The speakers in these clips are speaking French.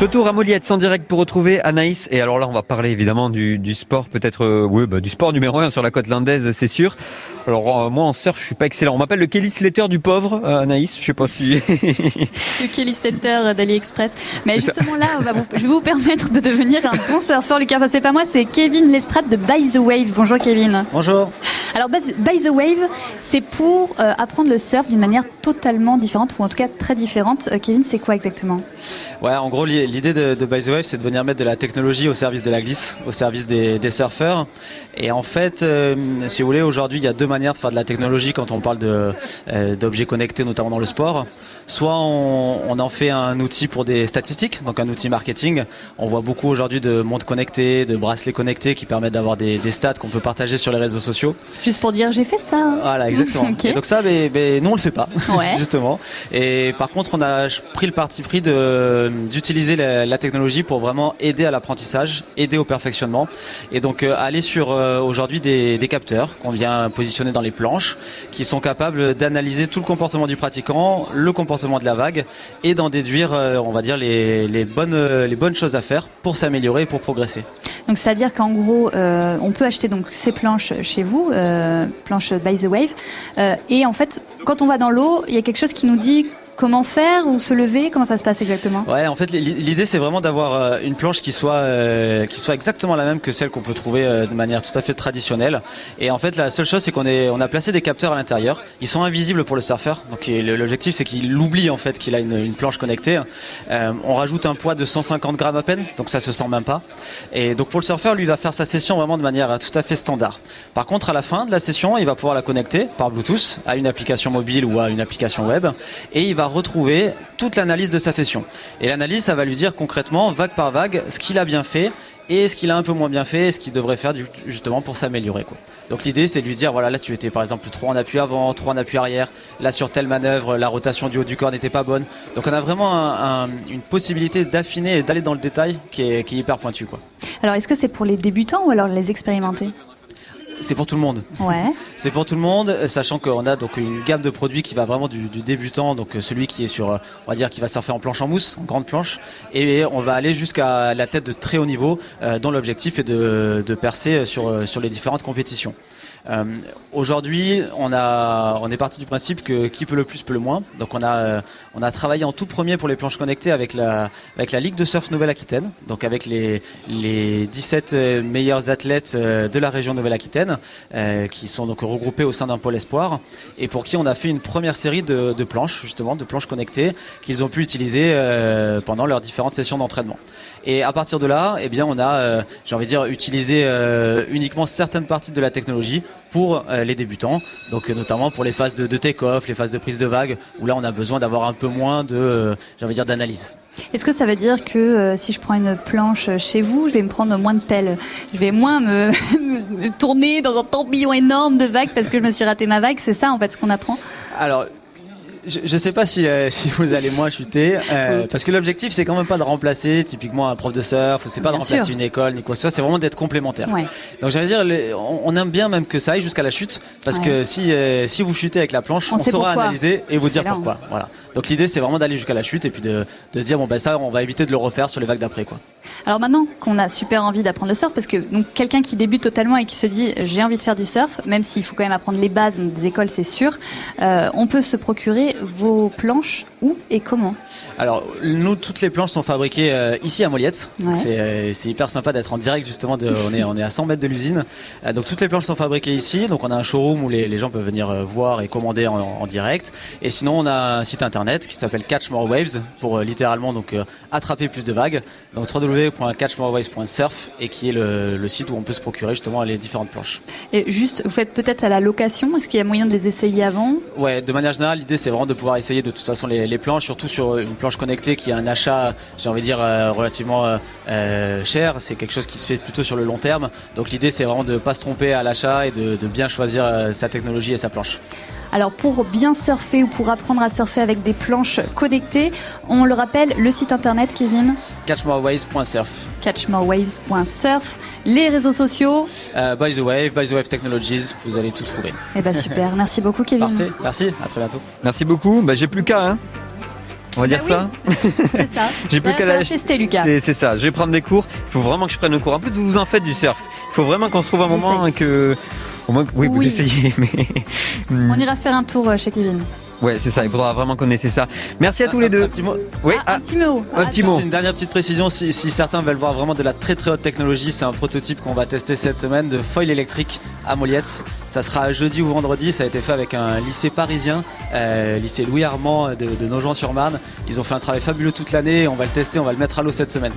Retour à Moliette en direct pour retrouver Anaïs. Et alors là, on va parler évidemment du, du sport, peut-être, euh, oui, bah, du sport numéro un sur la côte landaise, c'est sûr. Alors euh, moi en surf, je suis pas excellent. On m'appelle le Kelly Slater du pauvre, euh, Anaïs. Je sais pas si. le Kelly Slater d'AliExpress. Mais justement là, on va vous, je vais vous permettre de devenir un bon surfeur, Lucas. Enfin, c'est pas moi, c'est Kevin Lestrade de By the Wave. Bonjour Kevin. Bonjour. Alors By the Wave, c'est pour euh, apprendre le surf d'une manière totalement différente ou en tout cas très différente. Euh, Kevin, c'est quoi exactement? Ouais, en gros, l'idée de, de By the Wave, c'est de venir mettre de la technologie au service de la glisse, au service des, des surfeurs. Et en fait, euh, si vous voulez, aujourd'hui, il y a deux manières de faire de la technologie quand on parle d'objets connectés, notamment dans le sport. Soit on, on, en fait un outil pour des statistiques, donc un outil marketing. On voit beaucoup aujourd'hui de montres connectées, de bracelets connectés qui permettent d'avoir des, des, stats qu'on peut partager sur les réseaux sociaux. Juste pour dire j'ai fait ça. Voilà, exactement. okay. Et donc ça, mais, mais, nous on le fait pas, ouais. justement. Et par contre, on a pris le parti pris d'utiliser la, technologie pour vraiment aider à l'apprentissage, aider au perfectionnement. Et donc euh, aller sur euh, aujourd'hui des, capteurs qu'on vient positionner dans les planches, qui sont capables d'analyser tout le comportement du pratiquant, le comportement de la vague et d'en déduire, euh, on va dire, les, bonnes, les bonnes choses à faire pour s'améliorer et pour progresser. Donc c'est-à-dire qu'en gros, on peut acheter donc ces planches chez vous, planches by the wave, et en fait, quand on va dans l'eau, il y a quelque chose qui nous dit comment faire ou se lever? Comment ça se passe exactement? Ouais, en fait, l'idée c'est vraiment d'avoir une planche qui soit euh, qui soit exactement la même que celle qu'on peut trouver euh, de manière tout à fait traditionnelle. Et en fait, la seule chose c'est qu'on a placé des capteurs à l'intérieur. Ils sont invisibles pour le surfeur. L'objectif c'est qu'il oublie en fait qu'il a une, planche connectée. Euh, on rajoute un poids de 150 grammes à peine, donc ça se sent même pas. Et donc pour le surfeur, lui il va faire sa session vraiment de manière tout à fait standard. Par contre, à la fin de la session, il va pouvoir la connecter par Bluetooth à une application mobile ou à une application web, et il va retrouver toute l'analyse de sa session. Et l'analyse, ça va lui dire concrètement, vague par vague, ce qu'il a bien fait et ce qu'il a un peu moins bien fait et ce qu'il devrait faire justement pour s'améliorer. Donc l'idée, c'est de lui dire, voilà, là tu étais par exemple trop en appui avant, trop en appui arrière, là sur telle manœuvre, la rotation du haut du corps n'était pas bonne. Donc on a vraiment un, un, une possibilité d'affiner et d'aller dans le détail qui est, qui est hyper pointu. Quoi. Alors est-ce que c'est pour les débutants ou alors les expérimentés? C'est pour tout le monde. Ouais. C'est pour tout le monde, sachant qu'on a donc une gamme de produits qui va vraiment du, du, débutant, donc celui qui est sur, on va dire, qui va surfer en planche en mousse, en grande planche, et on va aller jusqu'à l'athlète de très haut niveau, euh, dont l'objectif est de, de, percer sur, sur les différentes compétitions. Euh, Aujourd'hui, on, a, on est parti du principe que qui peut le plus peut le moins. Donc on a, euh, on a travaillé en tout premier pour les planches connectées avec la, avec la Ligue de surf Nouvelle-Aquitaine, donc avec les, les 17 meilleurs athlètes de la région Nouvelle-Aquitaine, euh, qui sont donc regroupés au sein d'un pôle espoir, et pour qui on a fait une première série de, de planches, justement, de planches connectées, qu'ils ont pu utiliser euh, pendant leurs différentes sessions d'entraînement. Et à partir de là, eh bien, on a, euh, j'ai envie de dire, utilisé euh, uniquement certaines parties de la technologie pour euh, les débutants, donc notamment pour les phases de, de take-off, les phases de prise de vague, où là on a besoin d'avoir un peu moins de, envie de dire, d'analyse. Est-ce que ça veut dire que euh, si je prends une planche chez vous, je vais me prendre moins de pelles Je vais moins me, me tourner dans un tourbillon énorme de vagues parce que je me suis raté ma vague C'est ça en fait ce qu'on apprend? Alors, je ne sais pas si, euh, si, vous allez moins chuter, euh, parce que l'objectif c'est quand même pas de remplacer typiquement un prof de surf, ou c'est pas Bien de remplacer sûr. une école ni quoi que ce soit, c'est vraiment d'être complémentaire. Ouais. Donc j'allais dire, les- on, on aime bien même que ça aille jusqu'à la chute, parce Ouais. que si, euh, si vous chutez avec la planche, On on, saura pourquoi. analyser et vous dire pourquoi. Voilà. Donc l'idée c'est vraiment d'aller jusqu'à la chute et puis de, de se dire bon ben ça on va éviter de le refaire sur les vagues d'après quoi. Alors maintenant qu'on a super envie d'apprendre le surf, parce que donc quelqu'un qui débute totalement et qui se dit j'ai envie de faire du surf, même s'il faut quand même apprendre les bases des écoles, c'est sûr, euh, on peut se procurer vos planches où et comment Alors, nous, toutes les planches sont fabriquées euh, ici à Moliette. Ouais. Donc, C'est euh, c'est hyper sympa d'être en direct, justement. De, on, est, on est à 100 mètres de l'usine. Euh, donc, toutes les planches sont fabriquées ici. Donc, on a un showroom où les, les gens peuvent venir voir et commander en, en direct. Et sinon, on a un site internet qui s'appelle Catch More Waves pour littéralement donc, attraper plus de vagues. Donc, www.catchmorewaves.surf et qui est le, le site où on peut se procurer justement les différentes planches. Et juste, vous faites peut-être à la location, est-ce qu'il y a moyen de les essayer avant? Ouais, de manière générale, l'idée c'est vraiment de pouvoir essayer de toute façon les, planches, surtout sur une planche connectée qui a un achat, j'ai envie de dire, euh, relativement euh, euh, cher. C'est quelque chose qui se fait plutôt sur le long terme. Donc l'idée c'est vraiment de ne pas se tromper à l'achat et de, bien choisir sa technologie et sa planche. Alors pour bien surfer ou pour apprendre à surfer avec des planches connectées, on le rappelle, le site internet Kevin, Catchmorewaves.surf. catchmorewaves.surf, les réseaux sociaux. Euh, by the Wave, By the Wave Technologies, vous allez tout trouver. Eh ben super, merci beaucoup Kevin. Parfait, merci, à très bientôt. Merci beaucoup. Bah, j'ai plus qu'à. Hein. On va Bah dire oui. ça C'est ça. J'ai plus Là, qu'à la- tester, Lucas. C'est c'est ça, je vais prendre des cours. Il faut vraiment que je prenne le cours. En plus, vous vous en faites du surf. Il faut vraiment qu'on se trouve un moment et que. Au moins, que- oui, vous Oui. essayez, mais. On ira faire un tour euh, chez Kevin. Ouais, c'est ça, il faudra vraiment qu'on essaie ça. Merci à tous les Un deux. petit mot. Oui, Ah, ah, un petit mot. un petit mot. C'est une dernière petite précision, si, si certains veulent voir vraiment de la très très haute technologie, c'est un prototype qu'on va tester cette semaine de foil électrique à Moliette. Ça sera jeudi ou vendredi, ça a été fait avec un lycée parisien, euh, lycée Louis Armand de, de Nogent-sur-Marne. Ils ont fait un travail fabuleux toute l'année, on va le tester, on va le mettre à l'eau cette semaine.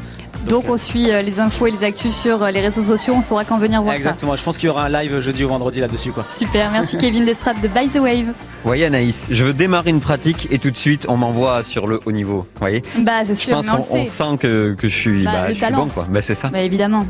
Donc on suit euh, les infos et les actus sur euh, les réseaux sociaux, on saura quand venir voir Exactement, je pense qu'il y aura un live jeudi ou vendredi là-dessus quoi. ça. Super, merci Kevin Lestrade de By the Wave. voyez Anaïs, je veux démarrer une pratique et tout de suite on m'envoie sur le haut niveau. Vous voyez? Bah c'est Je sûr, pense mais on qu'on sent que, que je suis, Bah, bah, je suis bon quoi. Bah c'est ça. Bah évidemment.